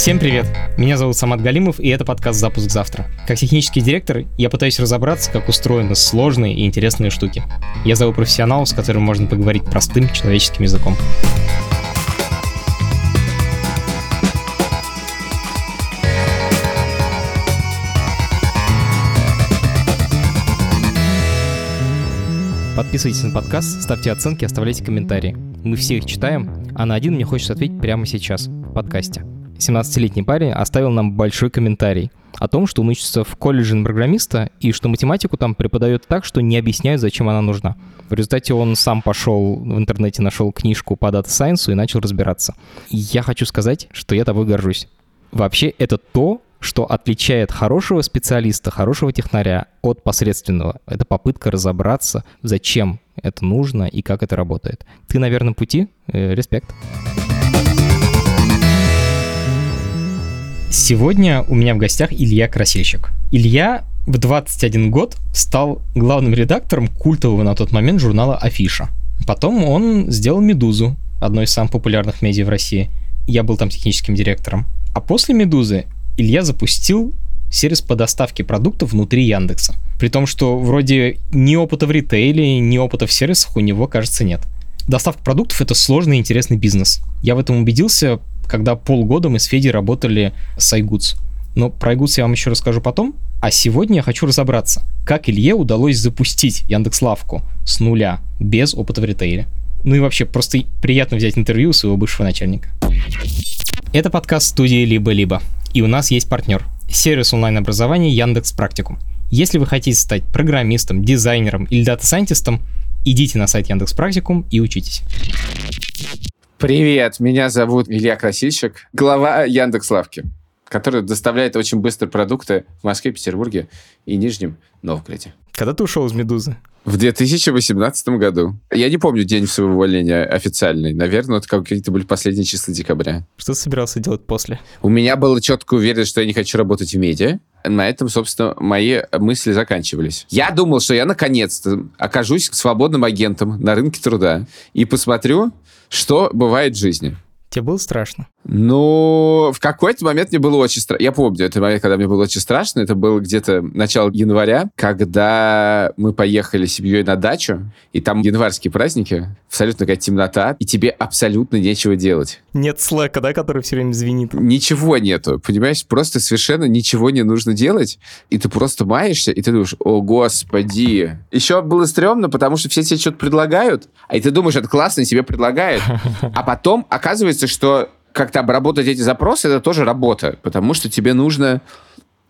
Всем привет! Меня зовут Самат Галимов, и это подкаст «Запуск завтра». Как технический директор, я пытаюсь разобраться, как устроены сложные и интересные штуки. Я зову профессионала, с которым можно поговорить простым человеческим языком. Подписывайтесь на подкаст, ставьте оценки, оставляйте комментарии. Мы все их читаем, а на один мне хочется ответить прямо сейчас, в подкасте. 17-летний парень оставил нам большой комментарий о том, что он учится в колледже на программиста и что математику там преподают так, что не объясняют, зачем она нужна. В результате он сам пошел в интернете, нашел книжку по Data Science и начал разбираться. И я хочу сказать, что я тобой горжусь. Вообще, это то, что отличает хорошего специалиста, хорошего технаря от посредственного. Это попытка разобраться, зачем это нужно и как это работает. Ты на верном пути. Э, респект. Сегодня у меня в гостях Илья Красильщик. Илья в 21 год стал главным редактором культового на тот момент журнала «Афиша». Потом он сделал «Медузу», одной из самых популярных медиа в России. Я был там техническим директором. А после «Медузы» Илья запустил сервис по доставке продуктов внутри Яндекса. При том, что вроде ни опыта в ритейле, ни опыта в сервисах у него, кажется, нет. Доставка продуктов — это сложный и интересный бизнес. Я в этом убедился, когда полгода мы с Федей работали с iGoods. Но про iGoods я вам еще расскажу потом. А сегодня я хочу разобраться, как Илье удалось запустить Яндекс.Лавку с нуля, без опыта в ритейле. Ну и вообще, просто приятно взять интервью у своего бывшего начальника. Это подкаст студии «Либо-либо». И у нас есть партнер – сервис онлайн-образования Яндекс Практикум. Если вы хотите стать программистом, дизайнером или дата-сайентистом, идите на сайт Яндекс Практикум и учитесь. Привет, меня зовут Илья Красильщик, глава Яндекс.Лавки, который доставляет очень быстро продукты в Москве, Петербурге и Нижнем Новгороде. Когда ты ушел из «Медузы»? В 2018 году. Я не помню день своего увольнения официальный. Наверное, это какие-то были последние числа декабря. Что ты собирался делать после? У меня была четкая уверенность, что я не хочу работать в медиа. На этом, собственно, мои мысли заканчивались. Я думал, что я наконец-то окажусь свободным агентом на рынке труда и посмотрю, что бывает в жизни. Тебе было страшно? Ну, в какой-то момент мне было очень страшно. Я помню этот момент, когда мне было очень страшно. Это было где-то начало января, когда мы поехали с семьей на дачу, и там январские праздники, абсолютно какая темнота, и тебе абсолютно нечего делать. Нет слэка, да, который все время звенит? Ничего нету, понимаешь? Просто совершенно ничего не нужно делать, и ты просто маешься, и ты думаешь, о, господи. Еще было стрёмно, потому что все тебе что-то предлагают, а и ты думаешь, это классно, и тебе предлагают. А потом оказывается, что как-то обработать эти запросы, это тоже работа, потому что тебе нужно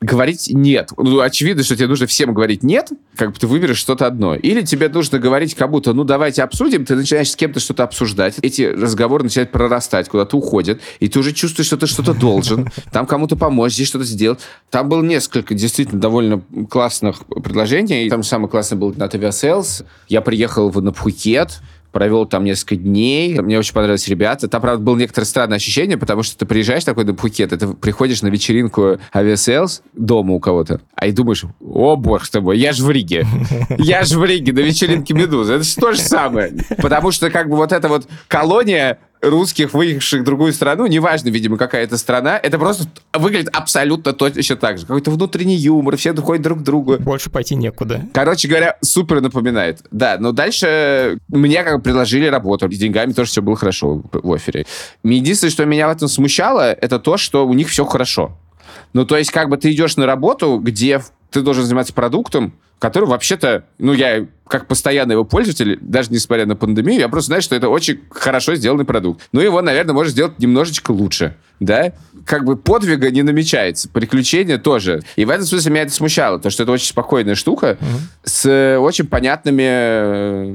говорить «нет». Ну, очевидно, что тебе нужно всем говорить «нет», как бы ты выберешь что-то одно. Или тебе нужно говорить кому-то «ну, давайте обсудим», ты начинаешь с кем-то что-то обсуждать, эти разговоры начинают прорастать, куда-то уходят, и ты уже чувствуешь, что ты что-то должен, там кому-то помочь, здесь что-то сделать. Там было несколько действительно довольно классных предложений. Там самый классный был на Aviasales. Я приехал на Пхукет, провел там несколько дней. Мне очень понравились ребята. Там, правда, было некоторое странное ощущение, потому что ты приезжаешь такой на Пхукет, ты приходишь на вечеринку Aviasales дома у кого-то, а и думаешь, о, бог с тобой, я же в Риге. Я же в Риге на вечеринке Медузы. Это же то же самое. Потому что как бы вот эта вот колония русских, выехавших в другую страну, неважно, видимо, какая это страна, это просто выглядит абсолютно точно так же. Какой-то внутренний юмор, все доходят друг к другу. Больше пойти некуда. Короче говоря, супер напоминает. Да, но дальше мне как бы предложили работу, с деньгами тоже все было хорошо в офере. Единственное, что меня в этом смущало, это то, что у них все хорошо. Ну, то есть, как бы ты идешь на работу, где ты должен заниматься продуктом, который вообще-то, ну, я как постоянный его пользователь, даже несмотря на пандемию, я просто знаю, что это очень хорошо сделанный продукт. Ну, его, наверное, можно сделать немножечко лучше, да? Как бы подвига не намечается, приключения тоже. И в этом смысле меня это смущало, потому что это очень спокойная штука mm-hmm. с очень понятными э,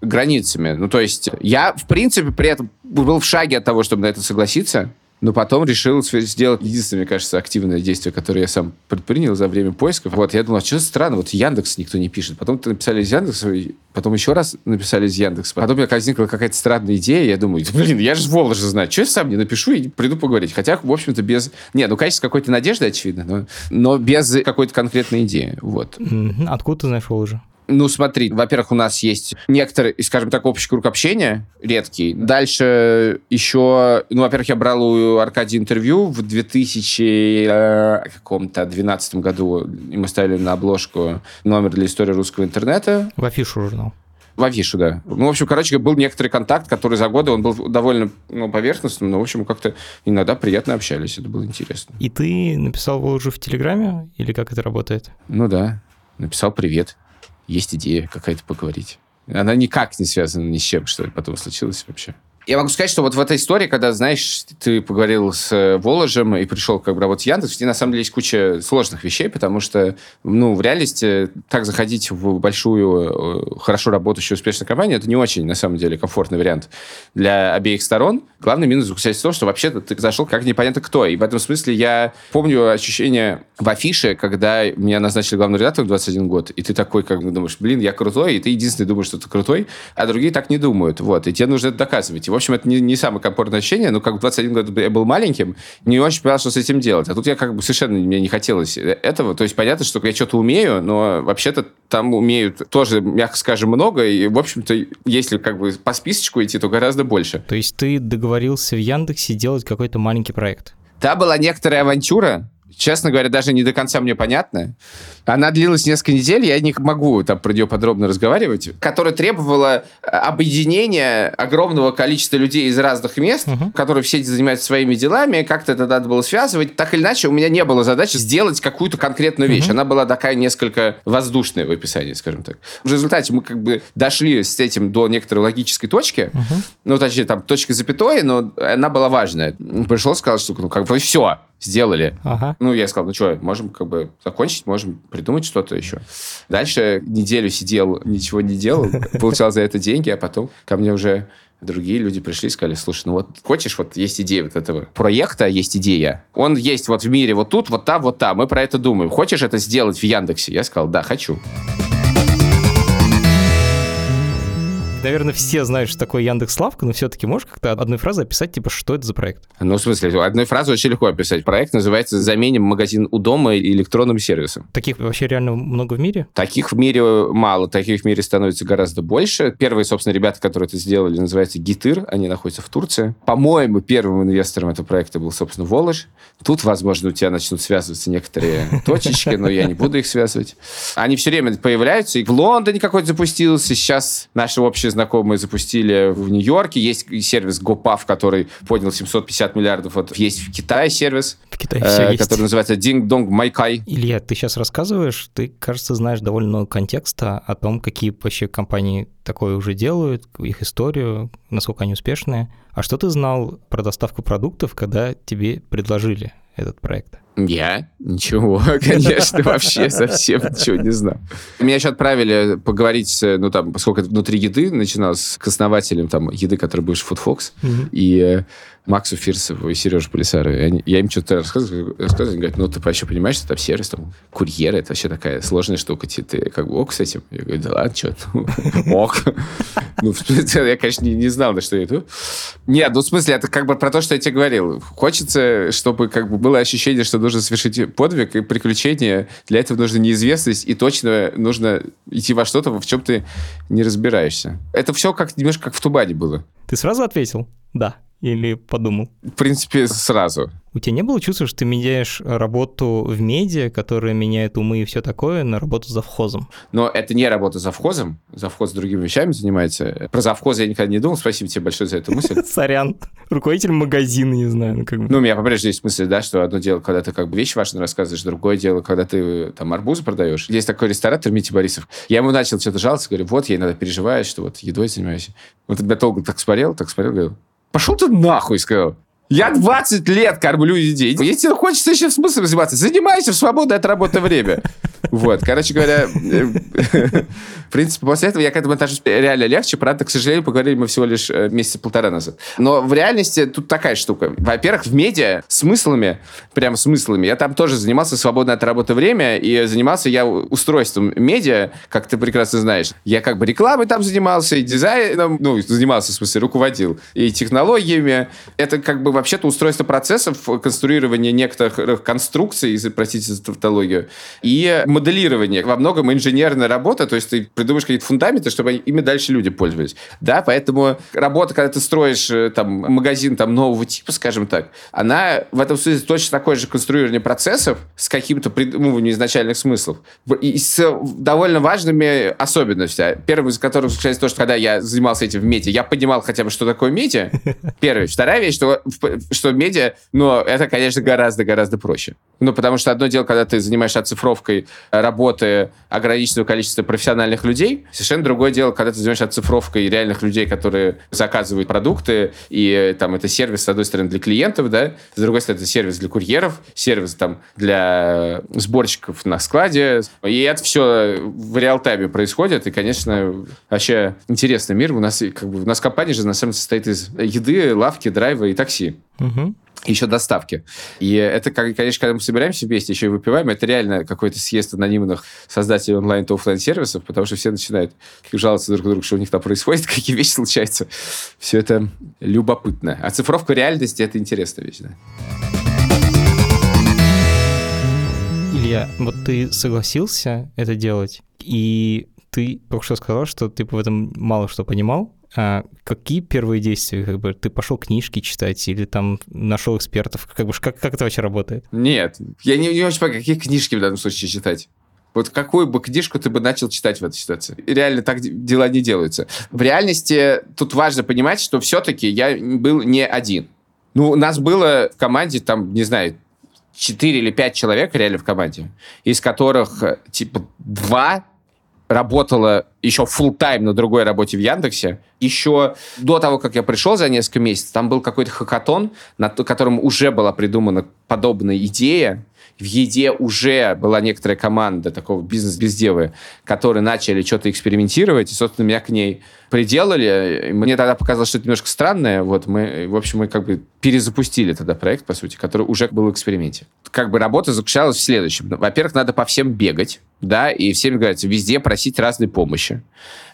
границами. Ну, то есть я, в принципе, при этом был в шаге от того, чтобы на это согласиться, но потом решил сделать единственное, мне кажется, активное действие, которое я сам предпринял за время поисков. Вот, я думал, а что странно, вот Яндекс никто не пишет. Потом написали из Яндекса, потом еще раз написали из Яндекса. Потом у меня возникла какая-то странная идея, я думаю, блин, я же в же знаю, что я сам не напишу и приду поговорить. Хотя, в общем-то, без... Не, ну, конечно, какой-то надежды, очевидно, но, но без какой-то конкретной идеи. Вот. Откуда ты знаешь Воложи? Ну, смотри, во-первых, у нас есть некоторый, скажем так, общий круг общения, редкий. Дальше еще, ну, во-первых, я брал у Аркадия интервью в 2000 э, каком-то 12 году, и мы ставили на обложку номер для истории русского интернета. В афишу журнал. В афишу, да. Ну, в общем, короче, был некоторый контакт, который за годы, он был довольно ну, поверхностным, но, в общем, как-то иногда приятно общались, это было интересно. И ты написал выложу в Телеграме, или как это работает? Ну да, написал привет, есть идея какая-то поговорить. Она никак не связана ни с чем, что потом случилось вообще. Я могу сказать, что вот в этой истории, когда, знаешь, ты поговорил с э, Воложем и пришел как бы работать в Яндекс, на самом деле есть куча сложных вещей, потому что, ну, в реальности так заходить в большую, э, хорошо работающую, успешную компанию, это не очень, на самом деле, комфортный вариант для обеих сторон. Главный минус заключается в том, что вообще-то ты зашел как непонятно кто. И в этом смысле я помню ощущение в афише, когда меня назначили главным редактором в 21 год, и ты такой, как бы думаешь, блин, я крутой, и ты единственный думаешь, что ты крутой, а другие так не думают. Вот, и тебе нужно это доказывать. В общем, это не, не самое комфортное ощущение, но как в 21 год я был маленьким, не очень понимал, что с этим делать. А тут я как бы совершенно мне не хотелось этого. То есть понятно, что я что-то умею, но вообще-то там умеют тоже, мягко скажем, много, и, в общем-то, если как бы по списочку идти, то гораздо больше. То есть ты договорился в Яндексе делать какой-то маленький проект? Да, была некоторая авантюра, честно говоря, даже не до конца мне понятно. Она длилась несколько недель, я не могу там про нее подробно разговаривать, которая требовала э, объединения огромного количества людей из разных мест, uh-huh. которые все занимаются своими делами, как-то это надо было связывать. Так или иначе, у меня не было задачи сделать какую-то конкретную вещь. Uh-huh. Она была такая несколько воздушная в описании, скажем так. В результате мы как бы дошли с этим до некоторой логической точки, uh-huh. ну, точнее, там, точка запятой, но она была важная. Пришел, сказал, что ну, как бы все, сделали. Ага. Ну, я сказал, ну что, можем как бы закончить, можем придумать что-то еще. Дальше неделю сидел, ничего не делал, получал за это деньги, а потом ко мне уже другие люди пришли и сказали, слушай, ну вот хочешь, вот есть идея вот этого проекта, есть идея. Он есть вот в мире вот тут, вот там, вот там. Мы про это думаем. Хочешь это сделать в Яндексе? Я сказал, да, хочу. Наверное, все знают, что такое Яндекс Славка, но все-таки можешь как-то одной фразой описать, типа, что это за проект? Ну, в смысле, одной фразой очень легко описать. Проект называется «Заменим магазин у дома электронным сервисом». Таких вообще реально много в мире? Таких в мире мало, таких в мире становится гораздо больше. Первые, собственно, ребята, которые это сделали, называются Гитыр, они находятся в Турции. По-моему, первым инвестором этого проекта был, собственно, Волож. Тут, возможно, у тебя начнут связываться некоторые точечки, но я не буду их связывать. Они все время появляются, и в Лондоне какой-то запустился, сейчас наши общие знакомые запустили в Нью-Йорке. Есть сервис GoPuff, который поднял 750 миллиардов. Вот есть в Китае сервис, в Китае э, который есть. называется Ding Dong Майкай. Илья, ты сейчас рассказываешь, ты, кажется, знаешь довольно много контекста о том, какие вообще компании такое уже делают, их историю, насколько они успешные. А что ты знал про доставку продуктов, когда тебе предложили этот проект? Я? Ничего, конечно, вообще совсем ничего не знал. Меня еще отправили поговорить, ну там, поскольку это внутри еды начиналось, к основателям там еды, который бывший Food Fox, и э, Максу Фирсову и Сереже Полисару. Я им что-то рассказываю, рассказываю, они говорят, ну, ты вообще понимаешь, что там сервис, там, курьеры, это вообще такая сложная штука, ты, ты как бы ок с этим? Я говорю, да ладно, что, ок. Ну, я, конечно, не, знал, на что я иду. Нет, ну, в смысле, это как бы про то, что я тебе говорил. Хочется, чтобы как бы было ощущение, что нужно совершить подвиг и приключение. Для этого нужна неизвестность, и точно нужно идти во что-то, в чем ты не разбираешься. Это все как немножко как в Тубане было. Ты сразу ответил? Да. Или подумал? В принципе, сразу. У тебя не было чувства, что ты меняешь работу в медиа, которая меняет умы и все такое, на работу завхозом? Но это не работа завхозом. Завхоз другими вещами занимается. Про завхоз я никогда не думал. Спасибо тебе большое за эту мысль. Сорян. Руководитель магазина, не знаю. Ну, как бы. ну у меня по-прежнему есть мысль, да, что одно дело, когда ты как бы вещи важные рассказываешь, другое дело, когда ты там арбузы продаешь. Есть такой ресторатор Мити Борисов. Я ему начал что-то жаловаться, говорю, вот, я иногда переживаю, что вот едой занимаюсь. Вот тогда долго так смотрел, так смотрел, говорю, пошел ты нахуй, сказал. Я 20 лет кормлю детей. Если хочется еще смыслом заниматься, занимайся в свободное от работы время. Вот, короче говоря, в принципе, после этого я к этому отношусь реально легче. Правда, к сожалению, поговорили мы всего лишь э, месяца полтора назад. Но в реальности тут такая штука. Во-первых, в медиа смыслами, прям смыслами, я там тоже занимался свободное от работы время, и занимался я устройством медиа, как ты прекрасно знаешь. Я как бы рекламой там занимался, и дизайном, ну, занимался, в смысле, руководил, и технологиями. Это как бы вообще-то устройство процессов, конструирование некоторых конструкций, простите за тавтологию, и моделирование, во многом инженерная работа, то есть ты придумаешь какие-то фундаменты, чтобы ими дальше люди пользовались. Да, поэтому работа, когда ты строишь э, там магазин там нового типа, скажем так, она в этом смысле точно такое же конструирование процессов с каким-то придумыванием изначальных смыслов и с довольно важными особенностями. Первым из которых заключается то, что когда я занимался этим в медиа, я понимал хотя бы, что такое медиа. Первая. Вторая вещь, что, что медиа, но это, конечно, гораздо-гораздо проще. Ну, потому что одно дело, когда ты занимаешься оцифровкой работы ограниченного количества профессиональных людей, совершенно другое дело, когда ты занимаешься оцифровкой реальных людей, которые заказывают продукты, и там это сервис, с одной стороны, для клиентов, да, с другой стороны, это сервис для курьеров, сервис там для сборщиков на складе, и это все в реал-тайме происходит, и, конечно, вообще интересный мир. У нас, как бы, у нас компания же, на самом деле, состоит из еды, лавки, драйва и такси. Угу еще доставки. И это, конечно, когда мы собираемся вместе, еще и выпиваем, это реально какой-то съезд анонимных создателей онлайн то офлайн сервисов, потому что все начинают жаловаться друг на друга, что у них там происходит, какие вещи случаются. Все это любопытно. А цифровка реальности — это интересная вещь. Илья, вот ты согласился это делать, и ты только что сказал, что ты в этом мало что понимал, а какие первые действия? Как бы ты пошел книжки читать или там нашел экспертов? Как, бы, как, как это вообще работает? Нет, я не, не очень понимаю, какие книжки в данном случае читать. Вот какую бы книжку ты бы начал читать в этой ситуации? Реально так дела не делаются. В реальности тут важно понимать, что все-таки я был не один. Ну, у нас было в команде, там, не знаю, 4 или 5 человек реально в команде, из которых, типа, два работала еще full тайм на другой работе в Яндексе. Еще до того, как я пришел за несколько месяцев, там был какой-то хакатон, на котором уже была придумана подобная идея, в еде уже была некоторая команда такого бизнес-бездевы, которые начали что-то экспериментировать, и, собственно, меня к ней приделали. Мне тогда показалось, что это немножко странное. Вот мы, в общем, мы как бы перезапустили тогда проект, по сути, который уже был в эксперименте. Как бы работа заключалась в следующем. Во-первых, надо по всем бегать, да, и всем говорится, везде просить разной помощи.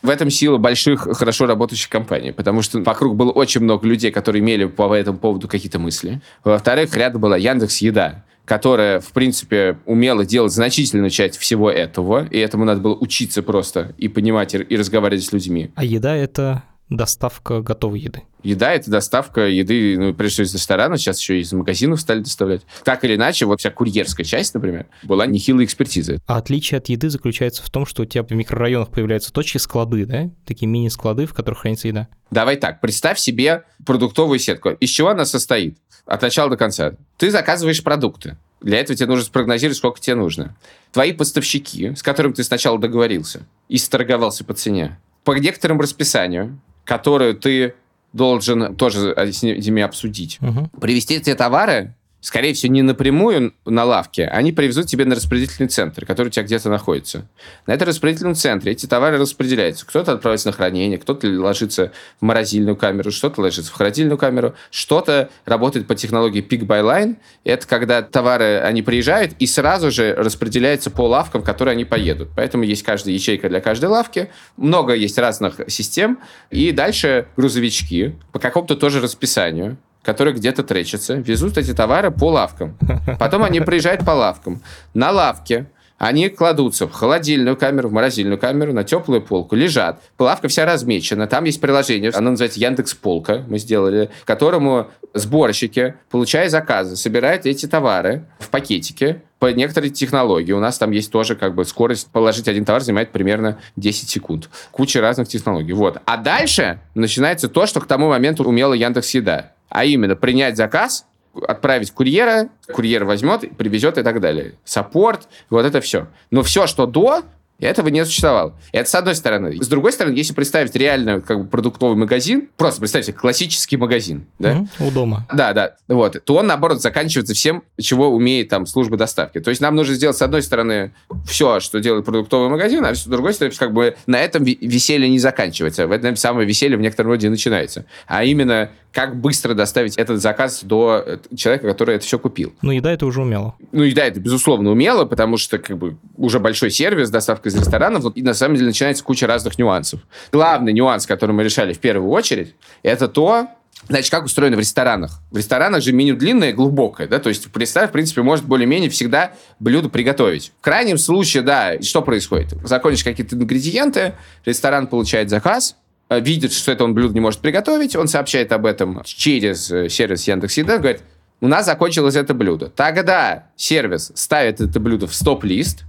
В этом сила больших, хорошо работающих компаний, потому что вокруг было очень много людей, которые имели по этому поводу какие-то мысли. Во-вторых, рядом была Яндекс Еда, которая, в принципе, умела делать значительную часть всего этого, и этому надо было учиться просто и понимать, и разговаривать с людьми. А еда — это доставка готовой еды. Еда — это доставка еды, ну, прежде всего, из ресторана, сейчас еще из магазинов стали доставлять. Так или иначе, вот вся курьерская часть, например, была нехилой экспертизой. А отличие от еды заключается в том, что у тебя в микрорайонах появляются точки склады, да? Такие мини-склады, в которых хранится еда. Давай так, представь себе продуктовую сетку. Из чего она состоит? От начала до конца. Ты заказываешь продукты. Для этого тебе нужно спрогнозировать, сколько тебе нужно. Твои поставщики, с которыми ты сначала договорился и сторговался по цене, по некоторому расписанию, которое ты должен тоже с ними обсудить, угу. привезти эти товары скорее всего, не напрямую на лавке, они привезут тебе на распределительный центр, который у тебя где-то находится. На этом распределительном центре эти товары распределяются. Кто-то отправляется на хранение, кто-то ложится в морозильную камеру, что-то ложится в холодильную камеру, что-то работает по технологии pick by line. Это когда товары, они приезжают и сразу же распределяются по лавкам, в которые они поедут. Поэтому есть каждая ячейка для каждой лавки, много есть разных систем, и дальше грузовички по какому-то тоже расписанию которые где-то тречатся, везут эти товары по лавкам. Потом они приезжают по лавкам. На лавке они кладутся в холодильную камеру, в морозильную камеру, на теплую полку, лежат. Лавка вся размечена, там есть приложение, оно называется Яндекс Полка, мы сделали, которому сборщики, получая заказы, собирают эти товары в пакетике по некоторой технологии. У нас там есть тоже как бы скорость положить один товар занимает примерно 10 секунд. Куча разных технологий. Вот. А дальше начинается то, что к тому моменту умела Яндекс Еда а именно принять заказ, отправить курьера, курьер возьмет, привезет и так далее. Саппорт, вот это все. Но все, что до, этого не существовало. Это с одной стороны. С другой стороны, если представить реально как бы продуктовый магазин, просто представьте, классический магазин, да? Угу, у дома. Да, да, вот, то он, наоборот, заканчивается всем, чего умеет там служба доставки. То есть нам нужно сделать, с одной стороны, все, что делает продуктовый магазин, а с другой стороны, как бы на этом веселье не заканчивается. В этом самое веселье в некотором роде начинается. А именно, как быстро доставить этот заказ до э, человека, который это все купил. Ну, еда это уже умело. Ну, еда это, безусловно, умело, потому что, как бы, уже большой сервис, доставка из ресторанов, и на самом деле начинается куча разных нюансов. Главный нюанс, который мы решали в первую очередь, это то, Значит, как устроено в ресторанах? В ресторанах же меню длинное, глубокое, да, то есть представь, в принципе, может более-менее всегда блюдо приготовить. В крайнем случае, да, что происходит? Закончишь какие-то ингредиенты, ресторан получает заказ, видит, что это он блюдо не может приготовить, он сообщает об этом через э, сервис Яндекс.Еда, говорит, у нас закончилось это блюдо. Тогда сервис ставит это блюдо в стоп-лист,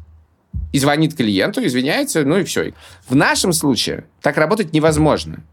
и звонит клиенту, извиняется, ну и все. В нашем случае так работать невозможно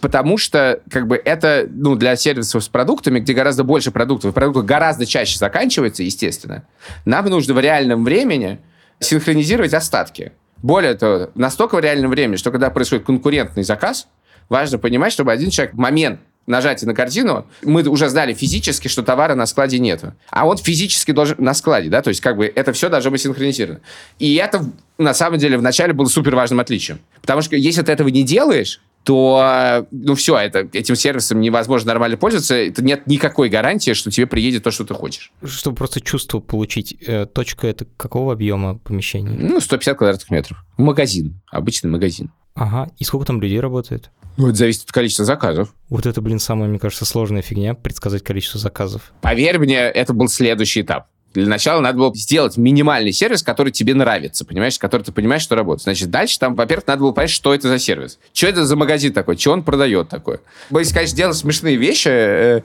потому что как бы это ну, для сервисов с продуктами, где гораздо больше продуктов, и продукты гораздо чаще заканчиваются, естественно, нам нужно в реальном времени синхронизировать остатки. Более того, настолько в реальном времени, что когда происходит конкурентный заказ, важно понимать, чтобы один человек в момент нажатия на картину, мы уже знали физически, что товара на складе нету. А он физически должен на складе, да, то есть как бы это все должно быть синхронизировано. И это на самом деле вначале было супер важным отличием. Потому что если ты этого не делаешь, то, ну, все, это, этим сервисом невозможно нормально пользоваться, это нет никакой гарантии, что тебе приедет то, что ты хочешь. Чтобы просто чувство получить, э, точка это какого объема помещения? Ну, 150 квадратных метров. Магазин, обычный магазин. Ага, и сколько там людей работает? Ну, это зависит от количества заказов. Вот это, блин, самая, мне кажется, сложная фигня, предсказать количество заказов. Поверь мне, это был следующий этап. Для начала надо было сделать минимальный сервис, который тебе нравится, понимаешь, который ты понимаешь, что работает. Значит, дальше там, во-первых, надо было понять, что это за сервис. Что это за магазин такой, что он продает такое. Если, конечно, делать смешные вещи, э,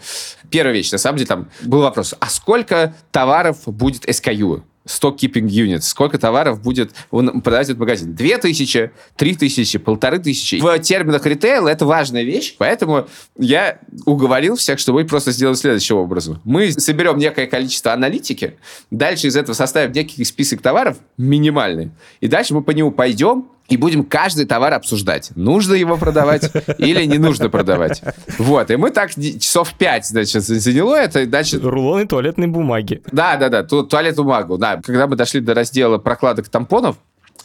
первая вещь, на самом деле, там был вопрос, а сколько товаров будет SKU? Stock keeping units, сколько товаров будет продать этот магазин. Две тысячи, три тысячи, полторы тысячи. В терминах ритейла это важная вещь, поэтому я уговорил всех, что мы просто сделаем следующим образом. Мы соберем некое количество аналитики, дальше из этого составим некий список товаров, минимальный, и дальше мы по нему пойдем, и будем каждый товар обсуждать. Нужно его продавать или не нужно продавать. Вот, и мы так часов пять, значит, заняло это, значит... Рулоны туалетной бумаги. Да, да, да, ту туалетную бумагу, да. Когда мы дошли до раздела прокладок тампонов,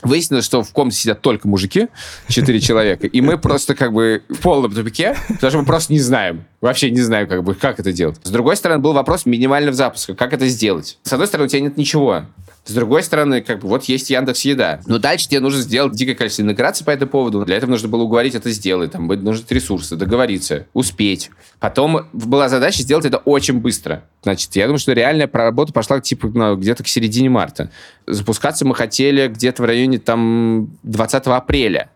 Выяснилось, что в комнате сидят только мужики, четыре человека, и мы просто как бы в полном тупике, потому что мы просто не знаем, вообще не знаем, как бы, как это делать. С другой стороны, был вопрос минимального запуска, как это сделать. С одной стороны, у тебя нет ничего. С другой стороны, как бы вот есть Яндекс Еда. Но дальше тебе нужно сделать дикое количество интеграций по этому поводу. Для этого нужно было уговорить это сделать. Там нужны ресурсы, договориться, успеть. Потом была задача сделать это очень быстро. Значит, я думаю, что реальная работа пошла типа ну, где-то к середине марта. Запускаться мы хотели где-то в районе там 20 апреля.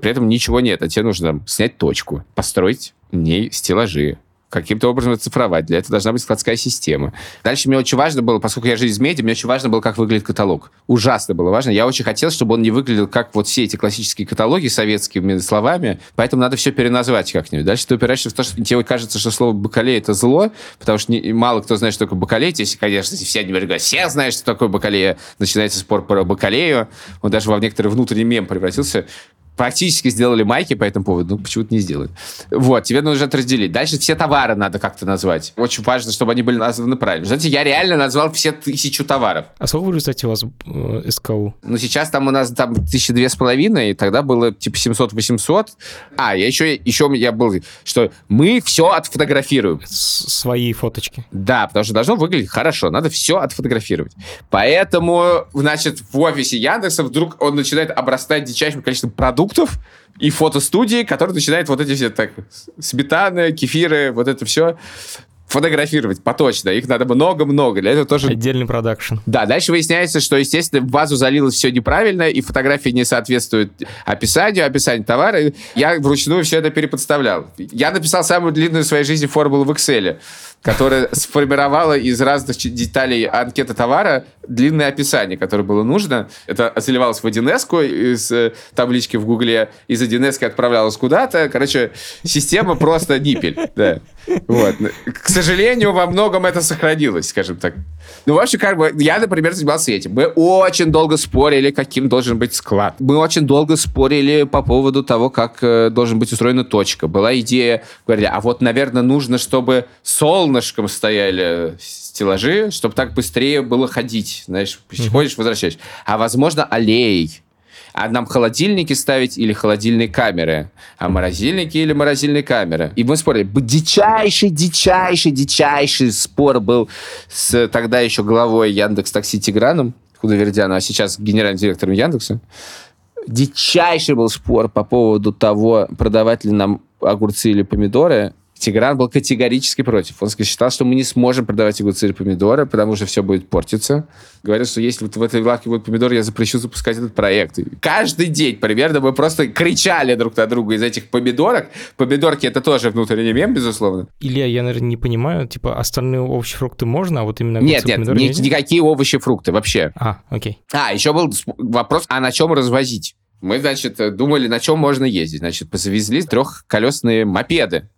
При этом ничего нет. А тебе нужно снять точку, построить в ней стеллажи, каким-то образом оцифровать. Для этого должна быть складская система. Дальше мне очень важно было, поскольку я же из медиа, мне очень важно было, как выглядит каталог. Ужасно было важно. Я очень хотел, чтобы он не выглядел как вот все эти классические каталоги советскими словами, поэтому надо все переназвать как-нибудь. Дальше ты упираешься в то, что тебе кажется, что слово «бакалей» — это зло, потому что не, мало кто знает, что такое бакалей. Если, конечно, все они говорят, все знают, что такое бакалея, начинается спор про бакалею. Он даже во некоторый внутренний мем превратился практически сделали майки по этому поводу, ну, почему-то не сделали. Вот, тебе нужно это разделить. Дальше все товары надо как-то назвать. Очень важно, чтобы они были названы правильно. Знаете, я реально назвал все тысячу товаров. А сколько в результате у вас э, СКУ? Ну, сейчас там у нас там тысячи две с половиной, и тогда было типа 700-800. А, я еще, еще я был, что мы все отфотографируем. С свои фоточки. Да, потому что должно выглядеть хорошо, надо все отфотографировать. Поэтому, значит, в офисе Яндекса вдруг он начинает обрастать дичайшим количеством продуктов, продуктов и фотостудии, которые начинают вот эти все так сметаны, кефиры, вот это все фотографировать поточно. Их надо много-много. Для этого тоже... Отдельный продакшн. Да, дальше выясняется, что, естественно, в базу залилось все неправильно, и фотографии не соответствуют описанию, описанию товара. Я вручную все это переподставлял. Я написал самую длинную в своей жизни формулу в Excel которая сформировала из разных деталей анкеты товара длинное описание, которое было нужно. Это заливалось в 1С из э, таблички в Гугле, из 1С отправлялось куда-то. Короче, система просто ниппель. Да. Вот. К сожалению, во многом это сохранилось, скажем так. Ну, в общем, как бы, я, например, занимался этим. Мы очень долго спорили, каким должен быть склад. Мы очень долго спорили по поводу того, как э, должен быть устроена точка. Была идея, говорили, а вот, наверное, нужно, чтобы солнышком стояли стеллажи, чтобы так быстрее было ходить. Знаешь, ходишь, возвращаешь. А, возможно, аллеей а нам холодильники ставить или холодильные камеры? А морозильники или морозильные камеры? И мы спорили. Дичайший, дичайший, дичайший спор был с тогда еще главой Яндекс Такси Тиграном Худовердяном, а сейчас генеральным директором Яндекса. Дичайший был спор по поводу того, продавать ли нам огурцы или помидоры. Тигран был категорически против. Он считал, что мы не сможем продавать иглоциры помидоры, потому что все будет портиться. Говорил, что если вот в этой лавке будут помидоры, я запрещу запускать этот проект. И каждый день примерно мы просто кричали друг на друга из этих помидорок. Помидорки — это тоже внутренний мем, безусловно. Илья, я, наверное, не понимаю, типа остальные овощи, фрукты можно, а вот именно Нет, нет, ни, никакие овощи, фрукты вообще. А, окей. А, еще был вопрос, а на чем развозить? Мы, значит, думали, на чем можно ездить. Значит, завезли трехколесные мопеды.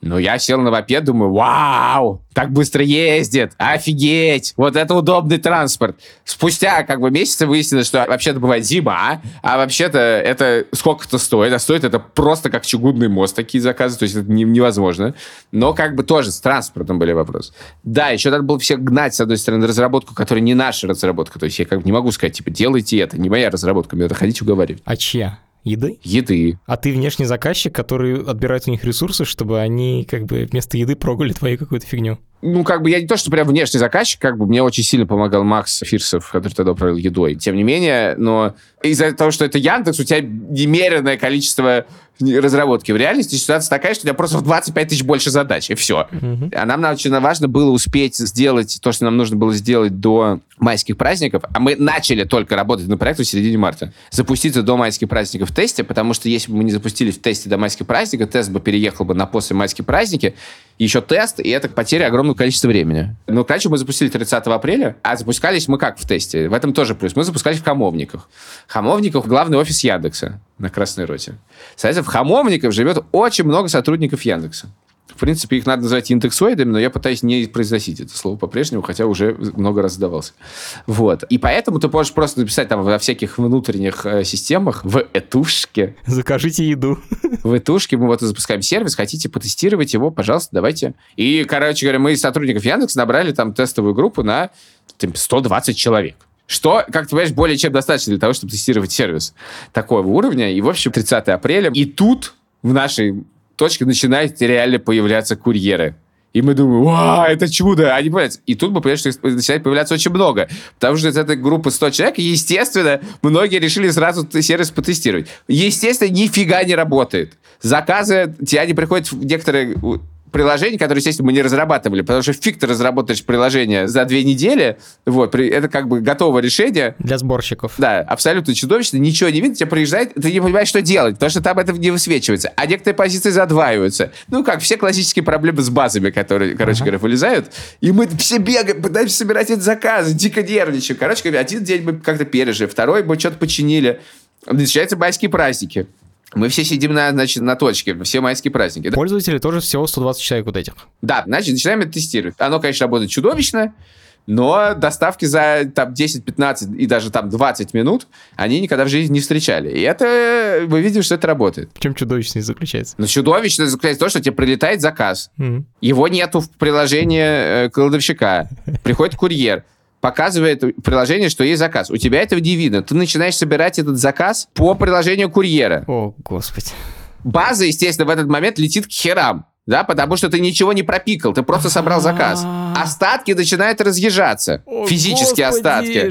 Ну, я сел на мопед, думаю, вау, так быстро ездит, офигеть, вот это удобный транспорт. Спустя как бы месяцы выяснилось, что вообще-то бывает зима, а вообще-то это сколько-то стоит, а стоит это просто как чугунный мост, такие заказы, то есть это невозможно. Но как бы тоже с транспортом были вопросы. Да, еще надо было всех гнать, с одной стороны, разработку, которая не наша разработка, то есть я как бы не могу сказать, типа, делайте это, не моя разработка, мне надо ходить уговаривать. А чья? Еды? Еды. А ты внешний заказчик, который отбирает у них ресурсы, чтобы они как бы вместо еды прогули твою какую-то фигню. Ну, как бы я не то, что прям внешний заказчик, как бы мне очень сильно помогал Макс Фирсов, который тогда управлял едой. Тем не менее, но из-за того, что это Яндекс, у тебя немеренное количество разработки. В реальности ситуация такая, что у тебя просто в 25 тысяч больше задач, и все. Mm-hmm. А нам очень важно было успеть сделать то, что нам нужно было сделать до майских праздников, а мы начали только работать над проектом в середине марта. Запуститься до майских праздников в тесте, потому что если бы мы не запустились в тесте до майских праздников, тест бы переехал бы на после майские праздники, еще тест, и это потеря огромного количества времени. Ну, короче, мы запустили 30 апреля, а запускались мы как в тесте? В этом тоже плюс. Мы запускались в Хамовниках. Хамовниках — главный офис Яндекса на Красной Роте. Соответственно, в Хамовниках живет очень много сотрудников Яндекса. В принципе, их надо называть индексоидами, но я пытаюсь не произносить это слово по-прежнему, хотя уже много раз задавался. Вот. И поэтому ты можешь просто написать там во всяких внутренних э, системах, в этушке. Закажите еду. В этушке мы вот запускаем сервис, хотите потестировать его, пожалуйста, давайте. И, короче говоря, мы из сотрудников Яндекс набрали там тестовую группу на там, 120 человек. Что, как ты понимаешь, более чем достаточно для того, чтобы тестировать сервис такого уровня. И, в общем, 30 апреля. И тут в нашей точке начинают реально появляться курьеры. И мы думаем, вау, это чудо, они появляются. И тут мы понимаем, что их начинает появляться очень много. Потому что из этой группы 100 человек, естественно, многие решили сразу сервис потестировать. Естественно, нифига не работает. Заказы, тебя не приходят в некоторые приложений, которые, естественно, мы не разрабатывали, потому что фиг ты разработаешь приложение за две недели, вот, это как бы готовое решение. Для сборщиков. Да, абсолютно чудовищно, ничего не видно, тебе приезжает, ты не понимаешь, что делать, потому что там это не высвечивается, а некоторые позиции задваиваются. Ну, как все классические проблемы с базами, которые, короче ага. говоря, вылезают, и мы все бегаем, пытаемся собирать эти заказы, дико нервничаем. Короче говоря, один день мы как-то пережили, второй мы что-то починили, начинаются майские праздники. Мы все сидим на, значит, на точке, все майские праздники. Да? Пользователи тоже всего 120 человек вот этих. Да, значит, начинаем это тестировать. Оно, конечно, работает чудовищно, но доставки за там 10, 15 и даже там 20 минут они никогда в жизни не встречали. И это мы видим, что это работает. В чем чудовищность заключается? Ну, чудовищность заключается в том, что тебе прилетает заказ. Mm-hmm. Его нету в приложении э, кладовщика. Приходит курьер показывает приложение, что есть заказ. У тебя этого не видно. Ты начинаешь собирать этот заказ по приложению курьера. О, господи. База, естественно, в этот момент летит к херам да, потому что ты ничего не пропикал, ты просто собрал заказ. А. Остатки начинают разъезжаться, физические остатки.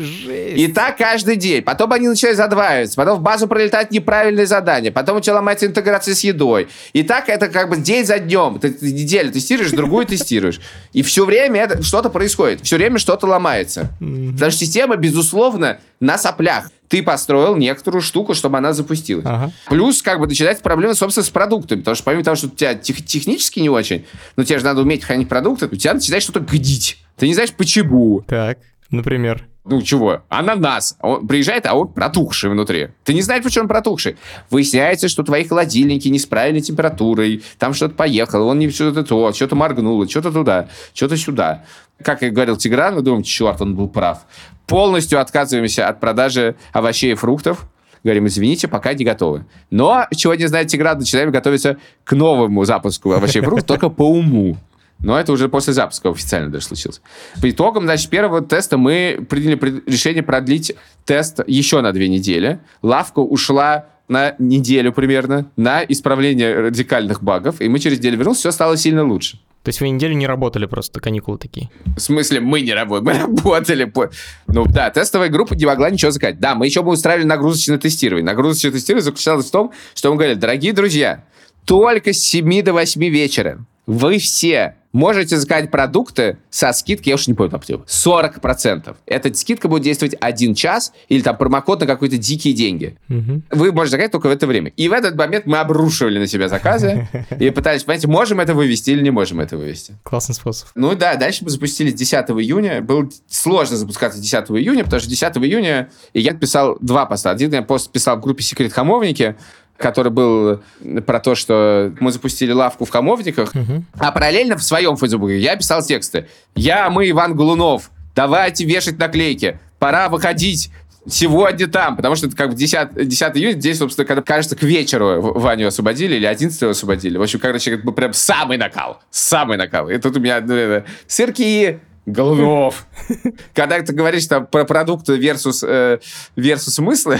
И так каждый день. Потом они начинают задваиваться, потом в базу пролетают неправильные задания, потом у тебя ломается интеграция с едой. И так это как бы день за днем. Ты неделю тестируешь, другую тестируешь. И все время что-то происходит, все время что-то ломается. Потому что система, безусловно, на соплях ты построил некоторую штуку, чтобы она запустилась. Ага. Плюс, как бы, начинается проблема, собственно, с продуктами. Потому что помимо того, что у тебя тех, технически не очень, но тебе же надо уметь хранить продукты, у тебя начинает что-то гдить. Ты не знаешь, почему. Так, например. Ну, чего? Ананас. Он приезжает, а он протухший внутри. Ты не знаешь, почему он протухший. Выясняется, что твои холодильники не с правильной температурой, там что-то поехало, он не что-то то, что-то моргнуло, что-то туда, что-то сюда. Как и говорил Тигран, мы думаем, черт, он был прав полностью отказываемся от продажи овощей и фруктов. Говорим, извините, пока не готовы. Но, чего не знает Тиград, начинаем готовиться к новому запуску овощей и фруктов, только по уму. Но это уже после запуска официально даже случилось. По итогам, значит, первого теста мы приняли решение продлить тест еще на две недели. Лавка ушла на неделю примерно на исправление радикальных багов, и мы через неделю вернулись, все стало сильно лучше. То есть вы неделю не работали просто, каникулы такие? В смысле, мы не работали, мы работали. По... Ну да, тестовая группа не могла ничего сказать. Да, мы еще бы устраивали нагрузочное тестирование. Нагрузочное тестирование заключалось в том, что мы говорили, дорогие друзья, только с 7 до 8 вечера вы все можете заказать продукты со скидкой, я уж не помню, там, типа, 40%. Эта скидка будет действовать один час или там промокод на какие-то дикие деньги. Мгм. Вы можете заказать только в это время. И в этот момент мы обрушивали на себя заказы и пытались понять, можем это вывести или не можем это вывести. Классный способ. Ну да, дальше мы запустились 10 июня. Было сложно запускаться 10 июня, потому что 10 июня я писал два поста. Один я пост писал в группе «Секрет Хамовники», который был про то, что мы запустили лавку в Хамовниках, Мгм. а параллельно в своем фейсбуке я писал тексты. Я, мы, Иван Голунов, давайте вешать наклейки, пора выходить сегодня там, потому что это как бы 10, 10 июня, здесь, собственно, когда, кажется, к вечеру Ваню освободили или 11 освободили. В общем, короче, это был прям самый накал, самый накал. И тут у меня ну, сырки, Голунов. Когда ты говоришь там про продукты versus, э, versus смыслы,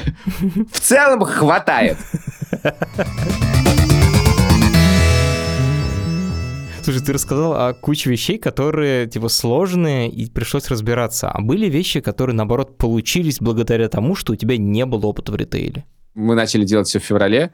в целом хватает. Слушай, ты рассказал о куче вещей, которые, типа, сложные, и пришлось разбираться. А были вещи, которые, наоборот, получились благодаря тому, что у тебя не было опыта в ритейле? Мы начали делать все в феврале.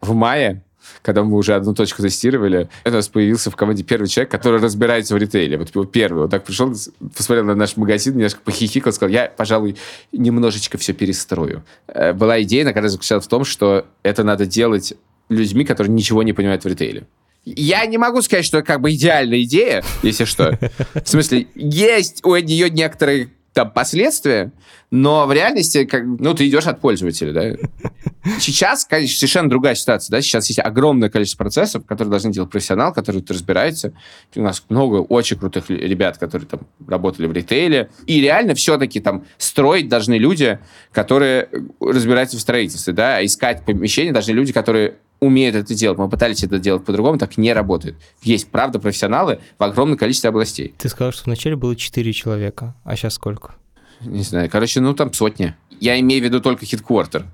В мае когда мы уже одну точку тестировали, у нас появился в команде первый человек, который разбирается в ритейле. Вот первый. Он так пришел, посмотрел на наш магазин, немножко похихикал, сказал, я, пожалуй, немножечко все перестрою. Э, Была идея, на которая заключалась в том, что это надо делать людьми, которые ничего не понимают в ритейле. Я не могу сказать, что это как бы идеальная идея, если что. В смысле, есть у нее некоторые там последствия, но в реальности, как, ну, ты идешь от пользователя, да. Сейчас, конечно, совершенно другая ситуация, да, сейчас есть огромное количество процессов, которые должны делать профессионал, который разбирается. У нас много очень крутых ребят, которые там работали в ритейле, и реально все-таки там строить должны люди, которые разбираются в строительстве, да, искать помещения должны люди, которые умеют это делать. Мы пытались это делать по-другому, так не работает. Есть, правда, профессионалы в огромном количестве областей. Ты сказал, что вначале было 4 человека, а сейчас сколько? Не знаю, короче, ну там сотни. Я имею в виду только хитквартер.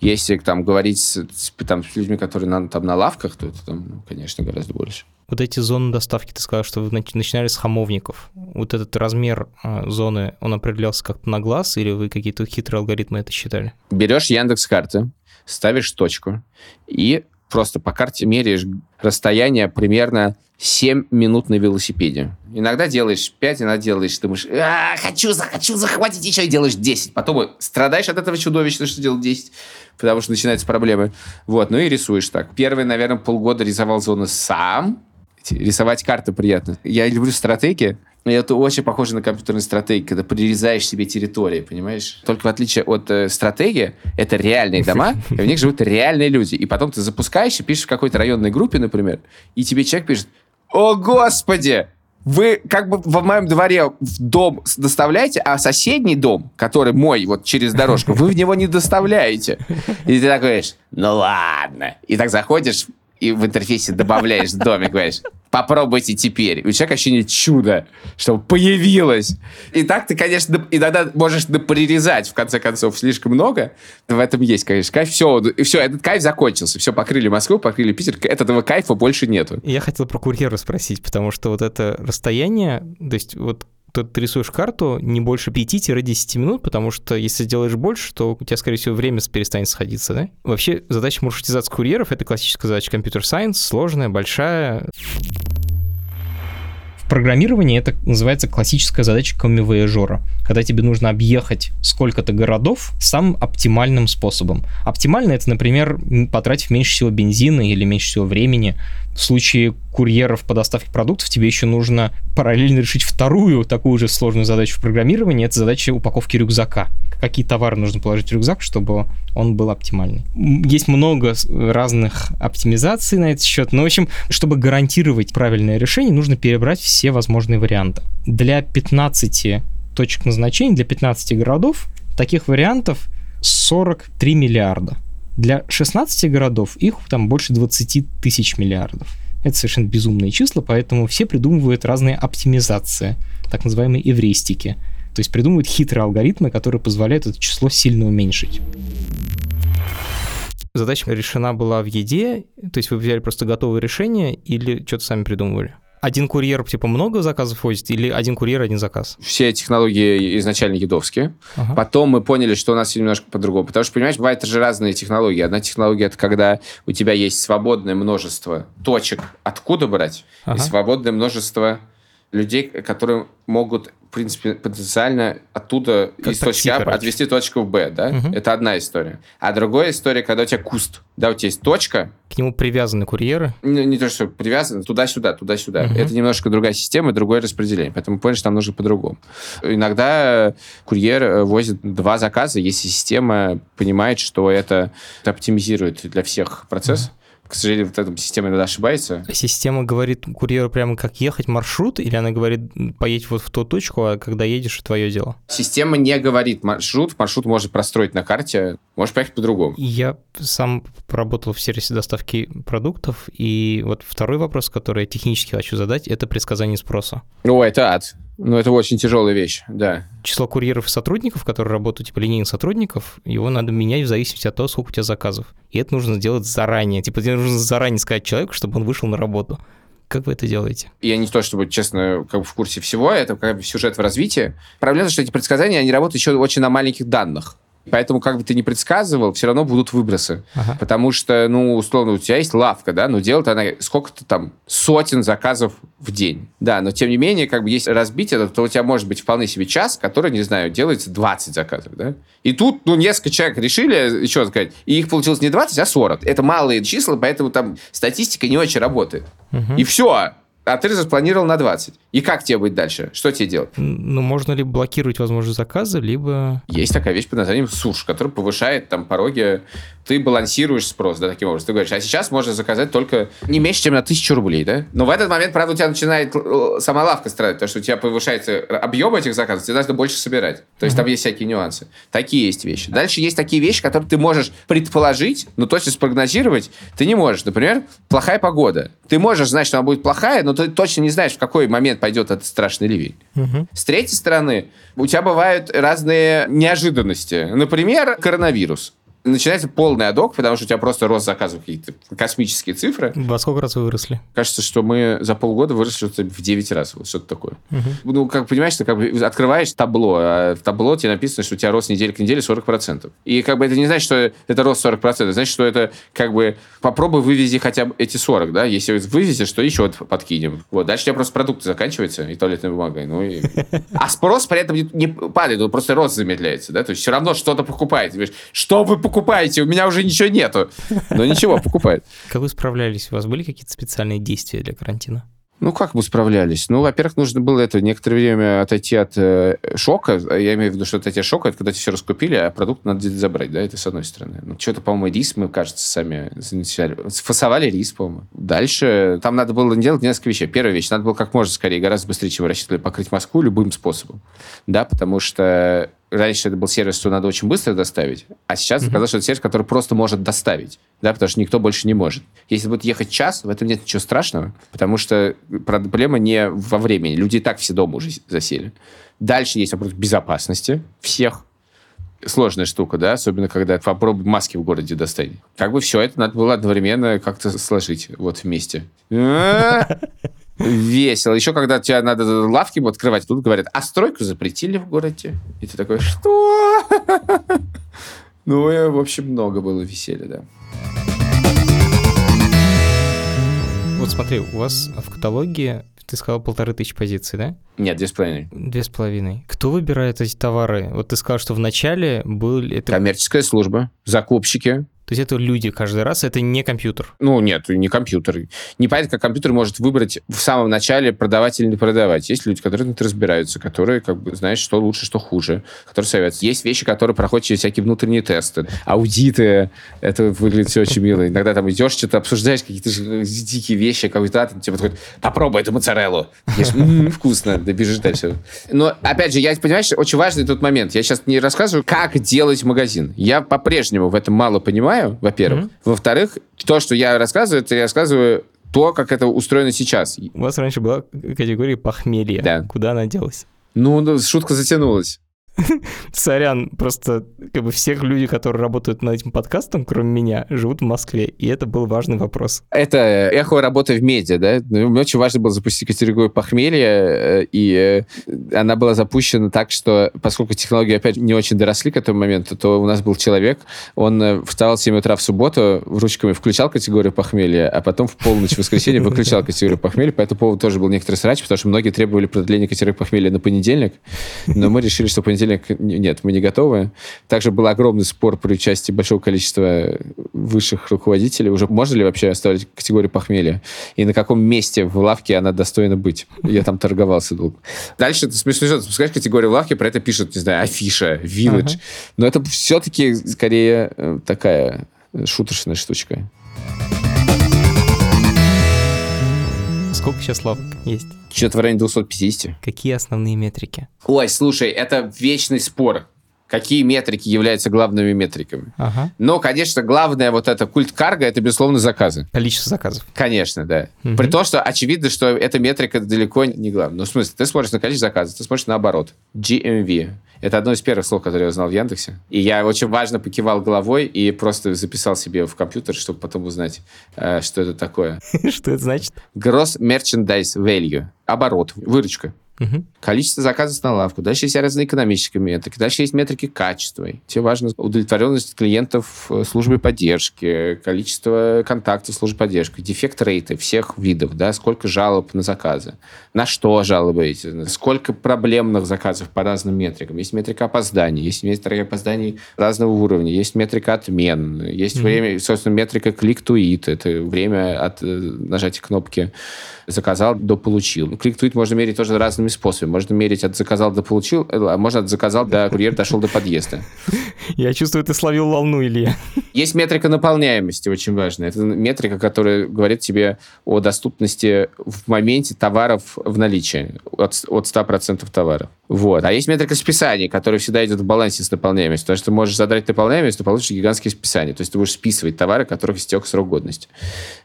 Если там говорить с, с- там, с людьми, которые на, там на лавках, то это там, ну, конечно, гораздо больше. Вот эти зоны доставки, ты сказал, что вы нач- начинали с хамовников. Вот этот размер а, зоны, он определялся как-то на глаз, или вы какие-то хитрые алгоритмы это считали? Берешь Яндекс карты, ставишь точку и просто по карте меряешь расстояние примерно 7 минут на велосипеде. Иногда делаешь 5, иногда делаешь, думаешь, «А, хочу, за- хочу захватить еще, и делаешь 10. Потом страдаешь от этого чудовищно, что делать 10, потому что начинаются проблемы. Вот, ну и рисуешь так. Первые, наверное, полгода рисовал зоны сам. Рисовать карты приятно. Я люблю стратегии, и это очень похоже на компьютерные стратегии, когда прирезаешь себе территории, понимаешь? Только в отличие от э, стратегии, это реальные дома, и в них живут реальные люди. И потом ты запускаешь и пишешь в какой-то районной группе, например, и тебе человек пишет, о, господи, вы как бы в моем дворе в дом доставляете, а соседний дом, который мой, вот через дорожку, вы в него не доставляете. И ты такой говоришь, ну ладно. И так заходишь и в интерфейсе добавляешь домик, говоришь, попробуйте теперь. У человека ощущение чуда, что появилось. И так ты, конечно, иногда можешь прирезать, в конце концов, слишком много. В этом есть, конечно, кайф. Все, и все, этот кайф закончился. Все, покрыли Москву, покрыли Питер. Этого кайфа больше нету. Я хотел про курьера спросить, потому что вот это расстояние, то есть вот ты ты рисуешь карту не больше 5-10 минут, потому что если сделаешь больше, то у тебя, скорее всего, время перестанет сходиться, да? Вообще, задача маршрутизации курьеров — это классическая задача компьютер-сайенс, сложная, большая. В программировании это называется классическая задача комивояжера, когда тебе нужно объехать сколько-то городов самым оптимальным способом. Оптимально это, например, потратив меньше всего бензина или меньше всего времени. В случае курьеров по доставке продуктов тебе еще нужно параллельно решить вторую такую же сложную задачу в программировании. Это задача упаковки рюкзака. Какие товары нужно положить в рюкзак, чтобы он был оптимальный. Есть много разных оптимизаций на этот счет. Но, в общем, чтобы гарантировать правильное решение, нужно перебрать все возможные варианты. Для 15 точек назначения, для 15 городов таких вариантов 43 миллиарда. Для 16 городов их там больше 20 тысяч миллиардов. Это совершенно безумные числа, поэтому все придумывают разные оптимизации, так называемые эвристики. То есть придумывают хитрые алгоритмы, которые позволяют это число сильно уменьшить. Задача решена была в еде, то есть вы взяли просто готовое решение или что-то сами придумывали? Один курьер, типа, много заказов возит или один курьер, один заказ? Все технологии изначально едовские. Ага. Потом мы поняли, что у нас все немножко по-другому. Потому что, понимаешь, бывают же разные технологии. Одна технология — это когда у тебя есть свободное множество точек, откуда брать, ага. и свободное множество людей, которые могут, в принципе, потенциально оттуда как из точки А отвести точку в Б, да? Угу. Это одна история. А другая история, когда у тебя куст, да, у тебя есть точка. К нему привязаны курьеры? Не, не то, что привязаны, туда-сюда, туда-сюда. Угу. Это немножко другая система, другое распределение. Поэтому, понимаешь, там нужно по-другому. Иногда курьер э, возит два заказа, если система понимает, что это, это оптимизирует для всех процесс. Угу к сожалению, вот эта система иногда ошибается. Система говорит курьеру прямо как ехать маршрут, или она говорит, поедь вот в ту точку, а когда едешь, твое дело? Система не говорит маршрут, маршрут может простроить на карте, можешь поехать по-другому. Я сам поработал в сервисе доставки продуктов, и вот второй вопрос, который я технически хочу задать, это предсказание спроса. О, это ад. Ну, это очень тяжелая вещь, да. Число курьеров и сотрудников, которые работают, типа линейных сотрудников, его надо менять в зависимости от того, сколько у тебя заказов. И это нужно сделать заранее. Типа, тебе нужно заранее сказать человеку, чтобы он вышел на работу. Как вы это делаете? Я не то, чтобы, честно, как бы в курсе всего, это как бы сюжет в развитии. Проблема, что эти предсказания, они работают еще очень на маленьких данных. Поэтому, как бы ты ни предсказывал, все равно будут выбросы. Ага. Потому что, ну, условно, у тебя есть лавка, да, но делает она сколько-то там сотен заказов в день. Да, но тем не менее, как бы есть разбитие, то у тебя может быть вполне себе час, который, не знаю, делается 20 заказов, да. И тут, ну, несколько человек решили, еще сказать, и их получилось не 20, а 40. Это малые числа, поэтому там статистика не очень работает. Угу. И все а ты запланировал на 20. И как тебе быть дальше? Что тебе делать? Ну, можно ли блокировать возможность заказа, либо... Есть такая вещь под названием СУШ, которая повышает там пороги ты балансируешь спрос, да, таким образом. Ты говоришь, а сейчас можно заказать только не меньше, чем на тысячу рублей, да? Но в этот момент, правда, у тебя начинает э, сама лавка страдать, потому что у тебя повышается объем этих заказов, тебе надо больше собирать. То есть uh-huh. там есть всякие нюансы. Такие есть вещи. Дальше есть такие вещи, которые ты можешь предположить, но точно спрогнозировать ты не можешь. Например, плохая погода. Ты можешь знать, что она будет плохая, но ты точно не знаешь, в какой момент пойдет этот страшный ливень. Uh-huh. С третьей стороны, у тебя бывают разные неожиданности. Например, коронавирус начинается полный адок, потому что у тебя просто рост заказов какие-то космические цифры. Во сколько раз вы выросли? Кажется, что мы за полгода выросли в 9 раз, вот что-то такое. Угу. Ну, как понимаешь, ты как бы открываешь табло, а в табло тебе написано, что у тебя рост неделя к неделе 40%. И как бы это не значит, что это рост 40%, это значит, что это как бы попробуй вывези хотя бы эти 40, да, если вывезешь, что еще подкинем. Вот, дальше у тебя просто продукты заканчиваются и туалетная бумага. Ну, и... А спрос при этом не, не падает, он просто рост замедляется, да, то есть все равно что-то покупает. Что вы покупаете? Покупайте, у меня уже ничего нету. Но ничего, покупает. Как вы справлялись? У вас были какие-то специальные действия для карантина? Ну, как мы справлялись? Ну, во-первых, нужно было это некоторое время отойти от э, шока. Я имею в виду, что отойти от шока, это когда все раскупили, а продукт надо забрать, да, это с одной стороны. Ну, что-то, по-моему, рис мы, кажется, сами инициали. Сфасовали рис, по-моему. Дальше там надо было делать несколько вещей. Первая вещь, надо было как можно скорее, гораздо быстрее, чем вы рассчитывали, покрыть Москву любым способом. Да, потому что раньше это был сервис, что надо очень быстро доставить, а сейчас mm-hmm. оказалось, что это сервис, который просто может доставить, да, потому что никто больше не может. Если будет ехать час, в этом нет ничего страшного, потому что проблема не во времени. Люди и так все дома уже засели. Дальше есть вопрос безопасности всех. Сложная штука, да, особенно когда попробуй маски в городе достать. Как бы все это надо было одновременно как-то сложить вот вместе. Весело. Еще когда тебе надо лавки открывать, тут говорят, а стройку запретили в городе. И ты такой, что? Ну, и, в общем, много было веселья, да. Вот смотри, у вас в каталоге ты сказал полторы тысячи позиций, да? Нет, две с половиной. Две с половиной. Кто выбирает эти товары? Вот ты сказал, что в начале был... Это... Коммерческая служба, закупщики, то есть это люди каждый раз, это не компьютер. Ну, нет, не компьютер. Не понятно, как компьютер может выбрать в самом начале продавать или не продавать. Есть люди, которые это разбираются, которые как бы знают, что лучше, что хуже, которые советуют. Есть вещи, которые проходят через всякие внутренние тесты, аудиты. Это выглядит все очень мило. Иногда там идешь, что-то обсуждаешь, какие-то дикие вещи, какой-то тебе подходит, попробуй эту моцареллу. Вкусно, да бежишь дальше. Но, опять же, я, понимаешь, очень важный тот момент. Я сейчас не рассказываю, как делать магазин. Я по-прежнему в этом мало понимаю, понимаю, во-первых. Mm-hmm. Во-вторых, то, что я рассказываю, это я рассказываю то, как это устроено сейчас. У вас раньше была категория похмелья. Да. Куда она делась? Ну, ну шутка затянулась. Сорян, просто как бы всех людей, которые работают над этим подкастом, кроме меня, живут в Москве, и это был важный вопрос. Это эхо работы в медиа, да? Ну, мне очень важно было запустить категорию похмелья, э, и э, она была запущена так, что поскольку технологии, опять, не очень доросли к этому моменту, то у нас был человек, он э, вставал в 7 утра в субботу, ручками включал категорию похмелья, а потом в полночь в воскресенье выключал категорию похмелья, по этому поводу тоже был некоторый срач, потому что многие требовали продления категории похмелья на понедельник, но мы решили, что понедельник нет, мы не готовы. Также был огромный спор при участии большого количества высших руководителей. Уже можно ли вообще оставить категорию похмелья? И на каком месте в лавке она достойна быть? Я там торговался долго. Дальше ты смешно, ты спускаешь категорию в лавке, про это пишут, не знаю, афиша, village. Ага. Но это все-таки скорее э, такая шуточная штучка. Сколько сейчас лавок есть? Что-то в районе 250. Какие основные метрики? Ой, слушай, это вечный спор. Какие метрики являются главными метриками? Ага. Но, конечно, главное вот это культ карго, это, безусловно, заказы. Количество заказов. Конечно, да. Угу. При том, что очевидно, что эта метрика далеко не главная. Ну, в смысле, ты смотришь на количество заказов, ты смотришь наоборот. GMV. Это одно из первых слов, которые я узнал в Яндексе. И я очень важно покивал головой и просто записал себе в компьютер, чтобы потом узнать, э, что это такое. Что это значит? Gross Merchandise Value. Оборот, выручка. Угу. Количество заказов на лавку. Дальше есть разные экономические метрики. Дальше есть метрики качества. Тебе важно удовлетворенность клиентов э, службы поддержки, количество контактов службы поддержки, дефект рейты всех видов, да, сколько жалоб на заказы, на что жалобы эти, сколько проблемных заказов по разным метрикам. Есть метрика опозданий, есть метрика опозданий разного уровня, есть метрика отмен, есть mm время, собственно, метрика click-to-it, это время от э, нажатия кнопки заказал до получил. Клик-твит можно мерить тоже разными способами. Можно мерить от заказал до получил, э, а можно от заказал до курьер дошел до подъезда. Я чувствую, ты словил волну, Илья. Есть метрика наполняемости, очень важная. Это метрика, которая говорит тебе о доступности в моменте товаров в наличии от, от 100% товаров. Вот. А есть метрика списания, которая всегда идет в балансе с наполняемостью. Потому что ты можешь задрать наполняемость, ты получишь гигантские списания. То есть ты будешь списывать товары, которых истек срок годности.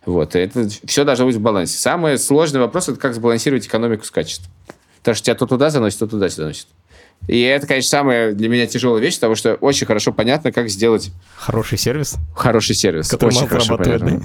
Вот. И это все должно быть в балансе. Самый сложный вопрос – это как сбалансировать экономику с качеством. Потому что тебя то туда заносит, то туда заносит. И это, конечно, самая для меня тяжелая вещь, потому что очень хорошо понятно, как сделать... Хороший сервис? Хороший сервис. Который очень хорошо понятно.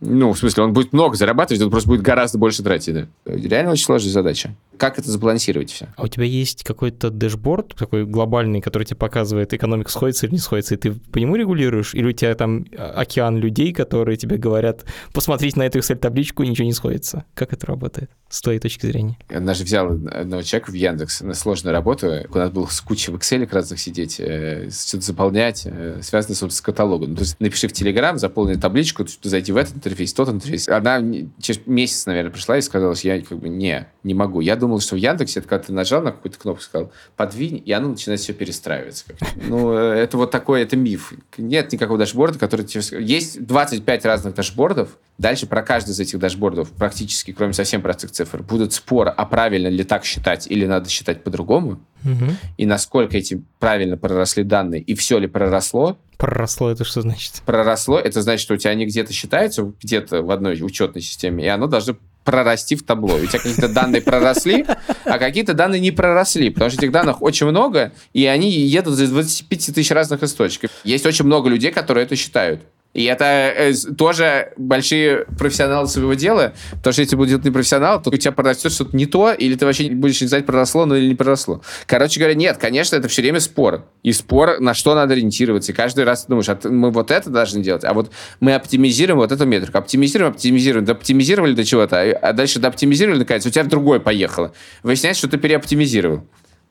Ну, в смысле, он будет много зарабатывать, он просто будет гораздо больше тратить. Да. Реально очень сложная задача. Как это сбалансировать все? А у тебя есть какой-то дэшборд такой глобальный, который тебе показывает, экономика сходится или не сходится, и ты по нему регулируешь? Или у тебя там океан людей, которые тебе говорят, посмотрите на эту Excel-табличку, и ничего не сходится? Как это работает с твоей точки зрения? Я даже взял одного человека в Яндекс на сложную работу, у нас было с кучей в Excel разных сидеть, э, что-то заполнять, э, связанное с каталогом. То есть напиши в Telegram, заполни табличку, зайти в этот интерфейс, тот интерфейс. Она через месяц, наверное, пришла и сказала, что я как бы не, не могу. Я думал, что в Яндексе, это когда ты нажал на какую-то кнопку, сказал, подвинь, и оно начинает все перестраиваться. Ну, э, это вот такой, это миф. Нет никакого дашборда, который тебе... Есть 25 разных дашбордов, дальше про каждый из этих дашбордов, практически, кроме совсем простых цифр, будут споры, а правильно ли так считать или надо считать по-другому, угу. и насколько эти правильно проросли данные, и все ли проросло, Проросло это что значит? Проросло это значит, что у тебя они где-то считаются, где-то в одной учетной системе, и оно должно прорасти в табло. У тебя какие-то данные проросли, а какие-то данные не проросли, потому что этих данных очень много, и они едут из 25 тысяч разных источников. Есть очень много людей, которые это считают. И это э, тоже большие профессионалы своего дела, потому что если будет не профессионал, то у тебя прорастет что-то не то, или ты вообще будешь не знать, проросло, ну или не проросло. Короче говоря, нет, конечно, это все время спор. И спор, на что надо ориентироваться. И каждый раз ты думаешь, а мы вот это должны делать, а вот мы оптимизируем вот эту метрику. Оптимизируем, оптимизируем, доптимизировали до чего-то, а дальше доптимизировали, наконец, у тебя в другое поехало. Выясняется, что ты переоптимизировал.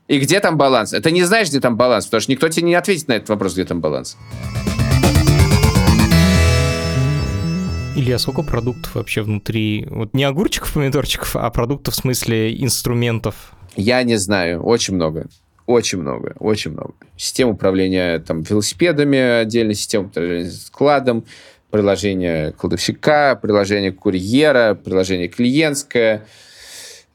И где там баланс? Это не знаешь, где там баланс, потому что никто тебе не ответит на этот вопрос, где там баланс. Илья, сколько продуктов вообще внутри? Вот не огурчиков, помидорчиков, а продуктов в смысле инструментов? Я не знаю, очень много. Очень много, очень много. Система управления там, велосипедами, отдельная система управления складом, приложение кладовщика, приложение курьера, приложение клиентское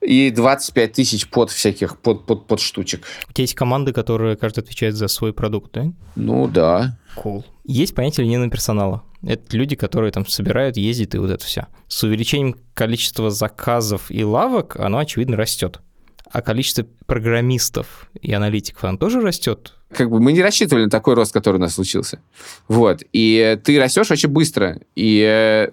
и 25 тысяч под всяких, под, под, под штучек. У тебя есть команды, которые каждый отвечает за свой продукт, да? Ну да. Cool. Есть понятие линейного персонала. Это люди, которые там собирают, ездят и вот это все. С увеличением количества заказов и лавок оно, очевидно, растет. А количество программистов и аналитиков, оно тоже растет? Как бы мы не рассчитывали на такой рост, который у нас случился. Вот. И ты растешь очень быстро, и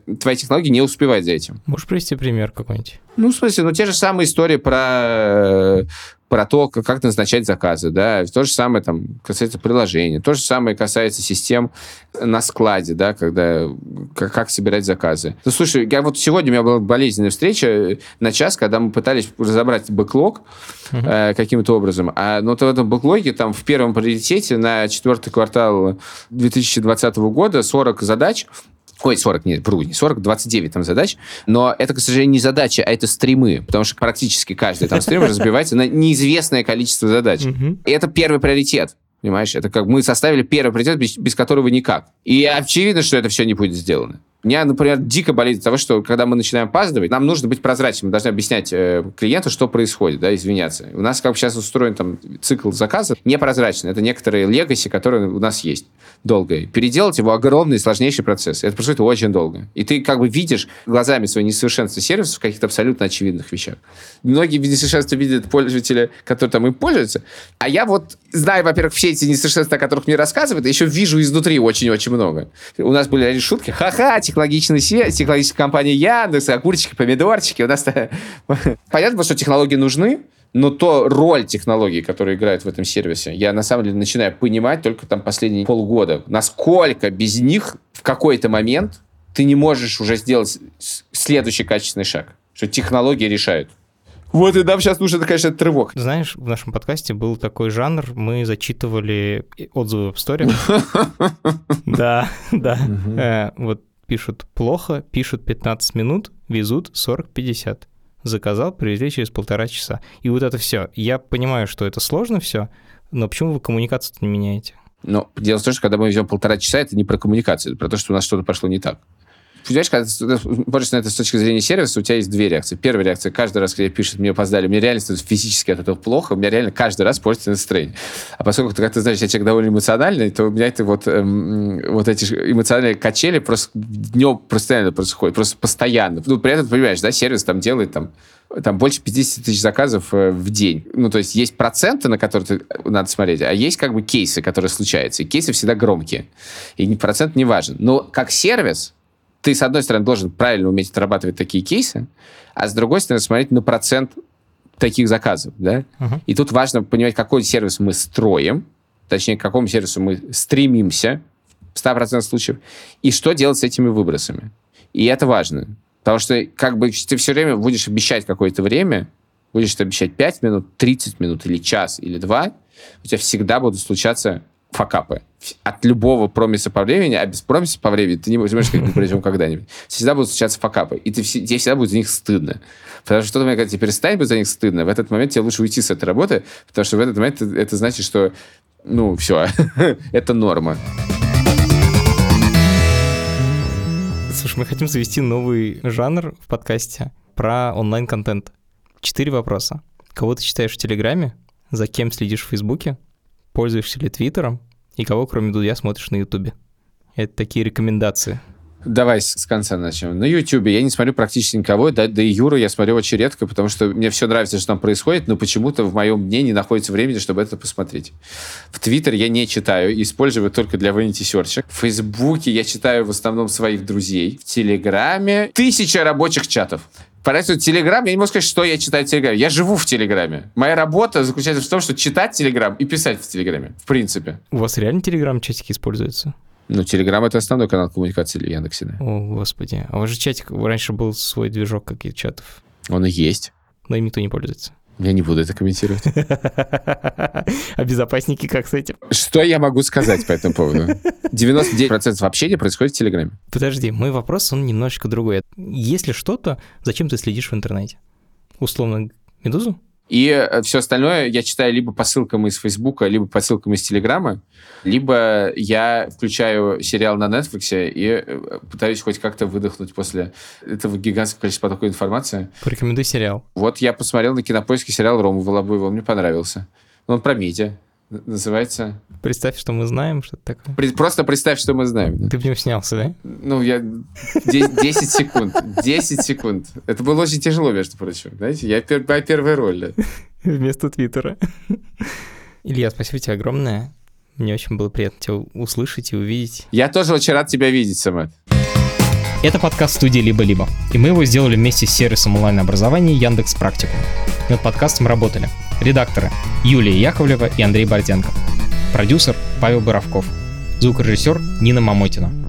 э, твоя технология не успевает за этим. Можешь привести пример какой-нибудь? Ну, в смысле, ну, те же самые истории про про то, как, как назначать заказы, да, то же самое там касается приложения, то же самое касается систем на складе, да, когда как, как собирать заказы. Ну, слушай, я вот сегодня у меня была болезненная встреча на час, когда мы пытались разобрать бэклог uh-huh. э, каким-то образом, а ну, вот в этом бэклоге там в первом приоритете на четвертый квартал 2020 года 40 задач, Ой, 40, нет, вру, не 40, 29 там задач. Но это, к сожалению, не задача, а это стримы. Потому что практически каждый там стрим разбивается на неизвестное количество задач. И это первый приоритет. Понимаешь, это как мы составили первый приоритет, без, без которого никак. И очевидно, что это все не будет сделано. Меня, например, дико болит от того, что когда мы начинаем опаздывать, нам нужно быть прозрачным, мы должны объяснять э, клиенту, что происходит, да, извиняться. У нас как сейчас устроен там цикл заказа непрозрачный. Это некоторые легаси, которые у нас есть долгое. Переделать его огромный, сложнейший процесс. Это происходит очень долго. И ты как бы видишь глазами свои несовершенства сервисов в каких-то абсолютно очевидных вещах. Многие несовершенства видят пользователи, которые там им пользуются. А я вот знаю, во-первых, все эти несовершенства, о которых мне рассказывают, и еще вижу изнутри очень-очень много. У нас были шутки. Ха-ха, технологичный свет, технологическая компания Яндекс, огурчики, помидорчики. У нас понятно, что технологии нужны, но то роль технологий, которая играет в этом сервисе, я на самом деле начинаю понимать только там последние полгода. Насколько без них в какой-то момент ты не можешь уже сделать следующий качественный шаг. Что технологии решают. Вот и нам сейчас нужен, конечно, тревог. Знаешь, в нашем подкасте был такой жанр, мы зачитывали отзывы в Story. Да, да. Э, вот пишут плохо, пишут 15 минут, везут 40-50. Заказал, привезли через полтора часа. И вот это все. Я понимаю, что это сложно все, но почему вы коммуникацию не меняете? Но дело в том, что когда мы везем полтора часа, это не про коммуникацию, это про то, что у нас что-то пошло не так понимаешь, когда ты смотришь на это с точки зрения сервиса, у тебя есть две реакции. Первая реакция, каждый раз, когда пишет, мне опоздали, мне реально становится физически от этого плохо, у меня реально каждый раз портится настроение. А поскольку, как ты знаешь, я человек довольно эмоциональный, то у меня это вот, эм, вот эти эмоциональные качели просто днем постоянно происходят, просто постоянно. Ну, при этом, понимаешь, да, сервис там делает там там больше 50 тысяч заказов э, в день. Ну, то есть есть проценты, на которые ты, надо смотреть, а есть как бы кейсы, которые случаются. И кейсы всегда громкие. И процент не важен. Но как сервис, ты, с одной стороны, должен правильно уметь отрабатывать такие кейсы, а с другой стороны, смотреть на процент таких заказов, да? Uh-huh. И тут важно понимать, какой сервис мы строим, точнее, к какому сервису мы стремимся в 100% случаев, и что делать с этими выбросами. И это важно. Потому что как бы ты все время будешь обещать какое-то время, будешь обещать 5 минут, 30 минут или час, или два, у тебя всегда будут случаться факапы. От любого промиса по времени, а без промиса по времени ты не можешь как придем когда-нибудь. Всегда будут случаться факапы, и ты, тебе всегда будет за них стыдно. Потому что в тот момент, когда тебе перестанет быть за них стыдно, в этот момент тебе лучше уйти с этой работы, потому что в этот момент это, это значит, что, ну, все, это норма. Слушай, мы хотим завести новый жанр в подкасте про онлайн-контент. Четыре вопроса. Кого ты читаешь в Телеграме? За кем следишь в Фейсбуке? Пользуешься ли Твиттером? И кого, кроме Дудя, смотришь на Ютубе? Это такие рекомендации. Давай с, конца начнем. На Ютубе я не смотрю практически никого, да, да и Юру я смотрю очень редко, потому что мне все нравится, что там происходит, но почему-то в моем дне не находится времени, чтобы это посмотреть. В Твиттер я не читаю, использую только для Vanity Search. В Фейсбуке я читаю в основном своих друзей. В Телеграме тысяча рабочих чатов. Поэтому Телеграм, я не могу сказать, что я читаю в Телеграме. Я живу в Телеграме. Моя работа заключается в том, что читать Телеграм и писать в Телеграме, в принципе. У вас реально Телеграм-чатики используются? Ну, Телеграм — это основной канал коммуникации в Яндексе, да. О, господи. А у вас же чатик, раньше был свой движок каких чатов. Он и есть. Но им никто не пользуется. Я не буду это комментировать. А безопасники как с этим? Что я могу сказать по этому поводу? 99% общения происходит в Телеграме. Подожди, мой вопрос, он немножечко другой. Если что-то, зачем ты следишь в интернете? Условно, Медузу? И э, все остальное я читаю либо по ссылкам из Фейсбука, либо по ссылкам из Телеграма, либо я включаю сериал на Netflix и э, пытаюсь хоть как-то выдохнуть после этого гигантского количества потока информации. Порекомендуй сериал. Вот я посмотрел на кинопоиске сериал Рома Волобуева, он мне понравился. Он про медиа называется... Представь, что мы знаем, что это такое. Просто представь, что мы знаем. Да? Ты в нем снялся, да? Ну, я... 10 секунд. 10 секунд. Это было очень тяжело, между прочим. Знаете, я пер... моя первая роль. Вместо Твиттера. Илья, спасибо тебе огромное. Мне очень было приятно тебя услышать и увидеть. Я тоже очень рад тебя видеть, Самет. Это подкаст студии «Либо-либо», и мы его сделали вместе с сервисом онлайн-образования Яндекс Практикум. Над подкастом работали редакторы Юлия Яковлева и Андрей Борденко, продюсер Павел Боровков, звукорежиссер Нина Мамотина.